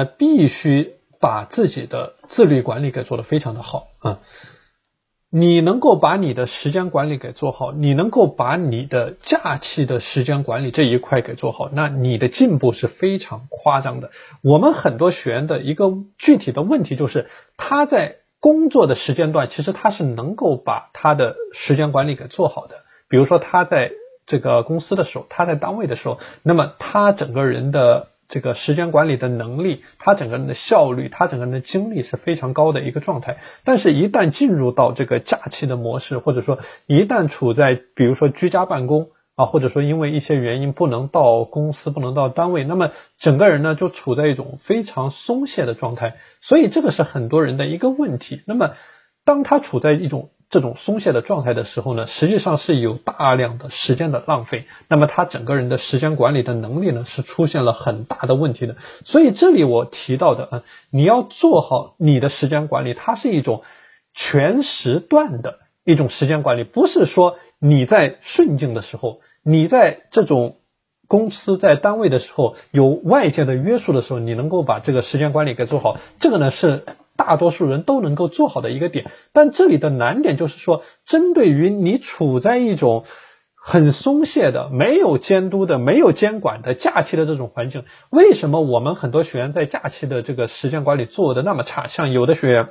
呃，必须把自己的自律管理给做得非常的好啊。你能够把你的时间管理给做好，你能够把你的假期的时间管理这一块给做好，那你的进步是非常夸张的。我们很多学员的一个具体的问题就是，他在工作的时间段，其实他是能够把他的时间管理给做好的。比如说他在这个公司的时候，他在单位的时候，那么他整个人的。这个时间管理的能力，他整个人的效率，他整个人的精力是非常高的一个状态。但是，一旦进入到这个假期的模式，或者说一旦处在比如说居家办公啊，或者说因为一些原因不能到公司、不能到单位，那么整个人呢就处在一种非常松懈的状态。所以，这个是很多人的一个问题。那么，当他处在一种这种松懈的状态的时候呢，实际上是有大量的时间的浪费，那么他整个人的时间管理的能力呢是出现了很大的问题的。所以这里我提到的啊，你要做好你的时间管理，它是一种全时段的一种时间管理，不是说你在顺境的时候，你在这种公司在单位的时候有外界的约束的时候，你能够把这个时间管理给做好，这个呢是。大多数人都能够做好的一个点，但这里的难点就是说，针对于你处在一种很松懈的、没有监督的、没有监管的假期的这种环境，为什么我们很多学员在假期的这个时间管理做的那么差？像有的学员，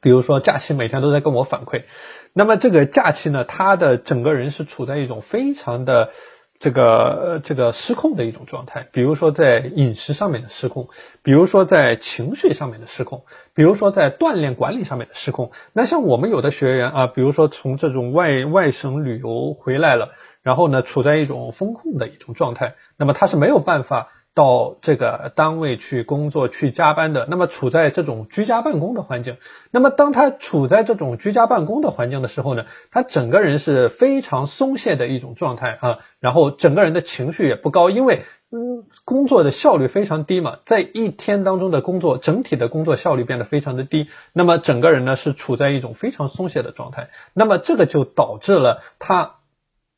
比如说假期每天都在跟我反馈，那么这个假期呢，他的整个人是处在一种非常的。这个这个失控的一种状态，比如说在饮食上面的失控，比如说在情绪上面的失控，比如说在锻炼管理上面的失控。那像我们有的学员啊，比如说从这种外外省旅游回来了，然后呢处在一种风控的一种状态，那么他是没有办法。到这个单位去工作去加班的，那么处在这种居家办公的环境，那么当他处在这种居家办公的环境的时候呢，他整个人是非常松懈的一种状态啊，然后整个人的情绪也不高，因为嗯工作的效率非常低嘛，在一天当中的工作整体的工作效率变得非常的低，那么整个人呢是处在一种非常松懈的状态，那么这个就导致了他，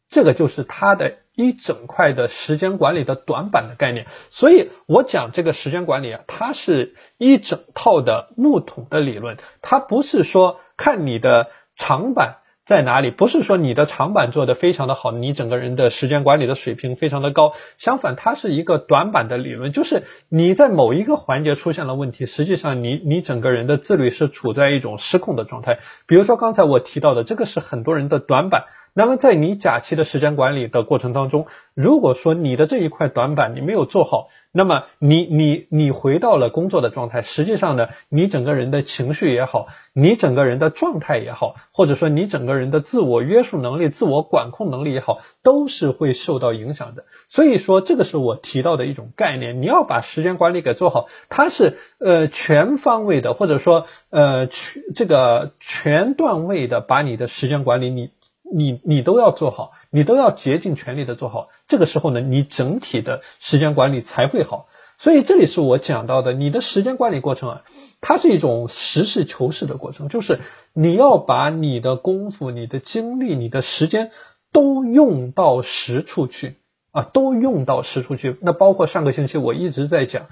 这个就是他的。一整块的时间管理的短板的概念，所以我讲这个时间管理啊，它是一整套的木桶的理论，它不是说看你的长板在哪里，不是说你的长板做的非常的好，你整个人的时间管理的水平非常的高，相反，它是一个短板的理论，就是你在某一个环节出现了问题，实际上你你整个人的自律是处在一种失控的状态，比如说刚才我提到的，这个是很多人的短板。那么在你假期的时间管理的过程当中，如果说你的这一块短板你没有做好，那么你你你回到了工作的状态，实际上呢，你整个人的情绪也好，你整个人的状态也好，或者说你整个人的自我约束能力、自我管控能力也好，都是会受到影响的。所以说，这个是我提到的一种概念，你要把时间管理给做好，它是呃全方位的，或者说呃全这个全段位的把你的时间管理你。你你都要做好，你都要竭尽全力的做好。这个时候呢，你整体的时间管理才会好。所以这里是我讲到的，你的时间管理过程啊，它是一种实事求是的过程，就是你要把你的功夫、你的精力、你的时间都用到实处去啊，都用到实处去。那包括上个星期我一直在讲。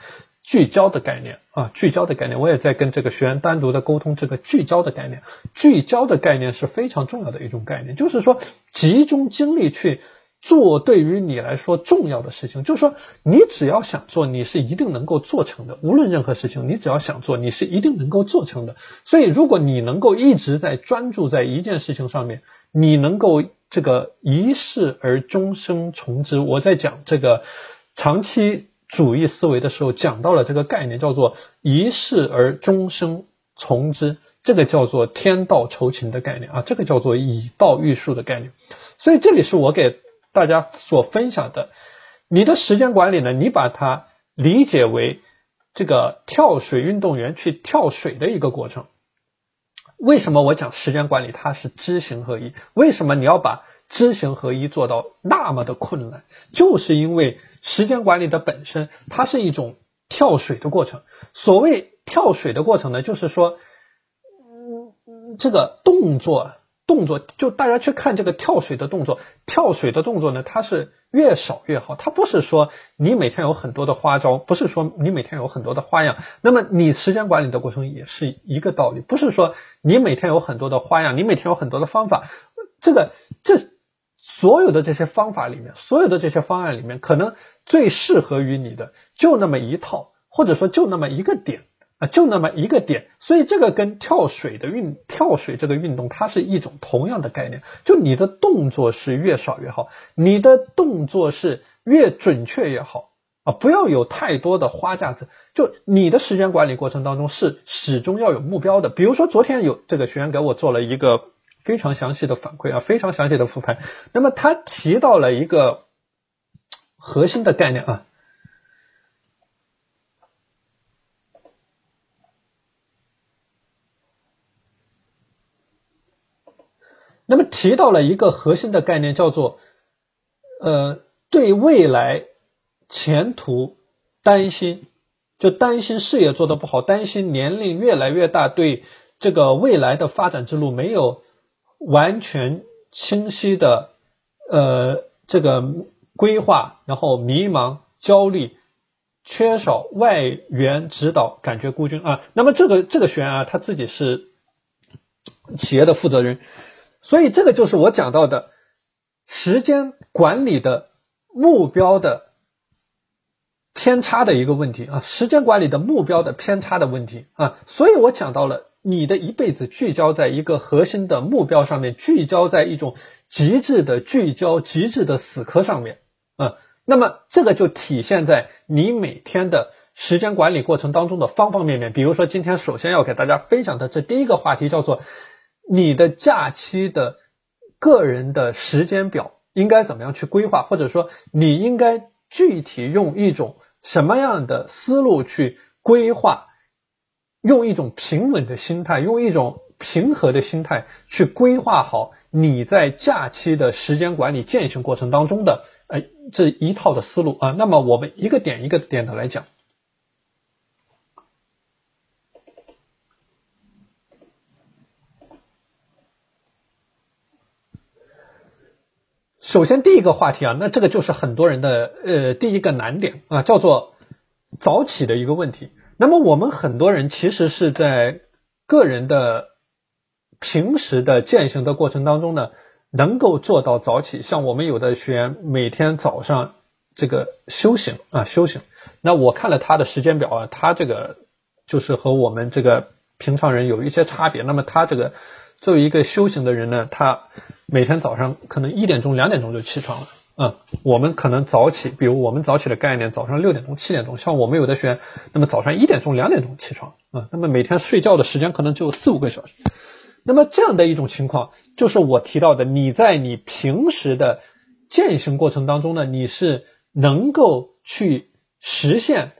聚焦的概念啊，聚焦的概念，我也在跟这个学员单独的沟通这个聚焦的概念。聚焦的概念是非常重要的一种概念，就是说集中精力去做对于你来说重要的事情。就是说，你只要想做，你是一定能够做成的。无论任何事情，你只要想做，你是一定能够做成的。所以，如果你能够一直在专注在一件事情上面，你能够这个一事而终生从之。我在讲这个长期。主义思维的时候讲到了这个概念，叫做一事而终生从之，这个叫做天道酬勤的概念啊，这个叫做以道育术的概念。所以这里是我给大家所分享的，你的时间管理呢，你把它理解为这个跳水运动员去跳水的一个过程。为什么我讲时间管理它是知行合一？为什么你要把知行合一做到那么的困难？就是因为。时间管理的本身，它是一种跳水的过程。所谓跳水的过程呢，就是说，嗯，这个动作动作，就大家去看这个跳水的动作，跳水的动作呢，它是越少越好。它不是说你每天有很多的花招，不是说你每天有很多的花样。那么你时间管理的过程也是一个道理，不是说你每天有很多的花样，你每天有很多的方法。这个这所有的这些方法里面，所有的这些方案里面，可能最适合于你的就那么一套，或者说就那么一个点。啊，就那么一个点，所以这个跟跳水的运跳水这个运动，它是一种同样的概念。就你的动作是越少越好，你的动作是越准确越好啊！不要有太多的花架子。就你的时间管理过程当中是始终要有目标的。比如说昨天有这个学员给我做了一个非常详细的反馈啊，非常详细的复盘。那么他提到了一个核心的概念啊。那么提到了一个核心的概念，叫做，呃，对未来前途担心，就担心事业做得不好，担心年龄越来越大，对这个未来的发展之路没有完全清晰的，呃，这个规划，然后迷茫、焦虑，缺少外援指导，感觉孤军啊。那么这个这个学员啊，他自己是企业的负责人。所以这个就是我讲到的时间管理的目标的偏差的一个问题啊，时间管理的目标的偏差的问题啊，所以我讲到了你的一辈子聚焦在一个核心的目标上面，聚焦在一种极致的聚焦、极致的死磕上面啊，那么这个就体现在你每天的时间管理过程当中的方方面面。比如说，今天首先要给大家分享的这第一个话题叫做。你的假期的个人的时间表应该怎么样去规划？或者说，你应该具体用一种什么样的思路去规划？用一种平稳的心态，用一种平和的心态去规划好你在假期的时间管理践行过程当中的呃这一套的思路啊。那么我们一个点一个点的来讲。首先，第一个话题啊，那这个就是很多人的呃第一个难点啊，叫做早起的一个问题。那么我们很多人其实是在个人的平时的践行的过程当中呢，能够做到早起。像我们有的学员每天早上这个修行啊修行，那我看了他的时间表啊，他这个就是和我们这个平常人有一些差别。那么他这个。作为一个修行的人呢，他每天早上可能一点钟、两点钟就起床了。嗯，我们可能早起，比如我们早起的概念，早上六点钟、七点钟。像我们有的学员，那么早上一点钟、两点钟起床，啊，那么每天睡觉的时间可能只有四五个小时。那么这样的一种情况，就是我提到的，你在你平时的践行过程当中呢，你是能够去实现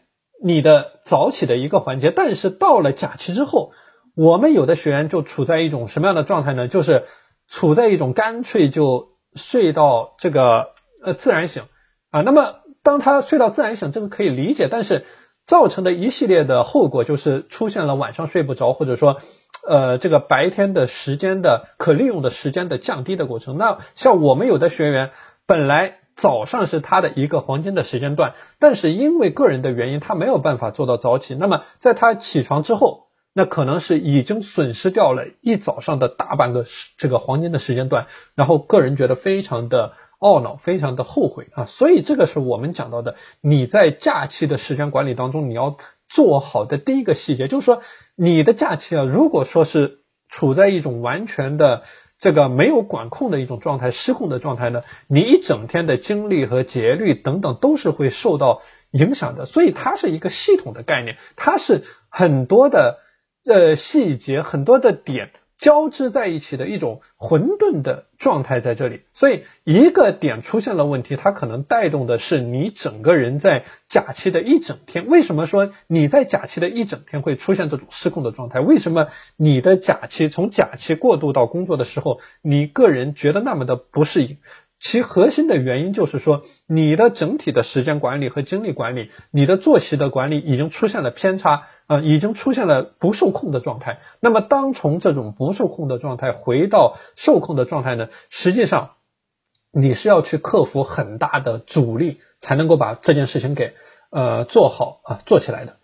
你的早起的一个环节，但是到了假期之后。我们有的学员就处在一种什么样的状态呢？就是处在一种干脆就睡到这个呃自然醒啊。那么当他睡到自然醒，这个可以理解，但是造成的一系列的后果就是出现了晚上睡不着，或者说呃这个白天的时间的可利用的时间的降低的过程。那像我们有的学员本来早上是他的一个黄金的时间段，但是因为个人的原因，他没有办法做到早起。那么在他起床之后。那可能是已经损失掉了一早上的大半个时这个黄金的时间段，然后个人觉得非常的懊恼，非常的后悔啊，所以这个是我们讲到的，你在假期的时间管理当中，你要做好的第一个细节，就是说你的假期啊，如果说是处在一种完全的这个没有管控的一种状态、失控的状态呢，你一整天的精力和节律等等都是会受到影响的，所以它是一个系统的概念，它是很多的。呃，细节很多的点交织在一起的一种混沌的状态在这里，所以一个点出现了问题，它可能带动的是你整个人在假期的一整天。为什么说你在假期的一整天会出现这种失控的状态？为什么你的假期从假期过渡到工作的时候，你个人觉得那么的不适应？其核心的原因就是说，你的整体的时间管理和精力管理，你的作息的管理已经出现了偏差，啊，已经出现了不受控的状态。那么，当从这种不受控的状态回到受控的状态呢？实际上，你是要去克服很大的阻力，才能够把这件事情给呃做好啊，做起来的。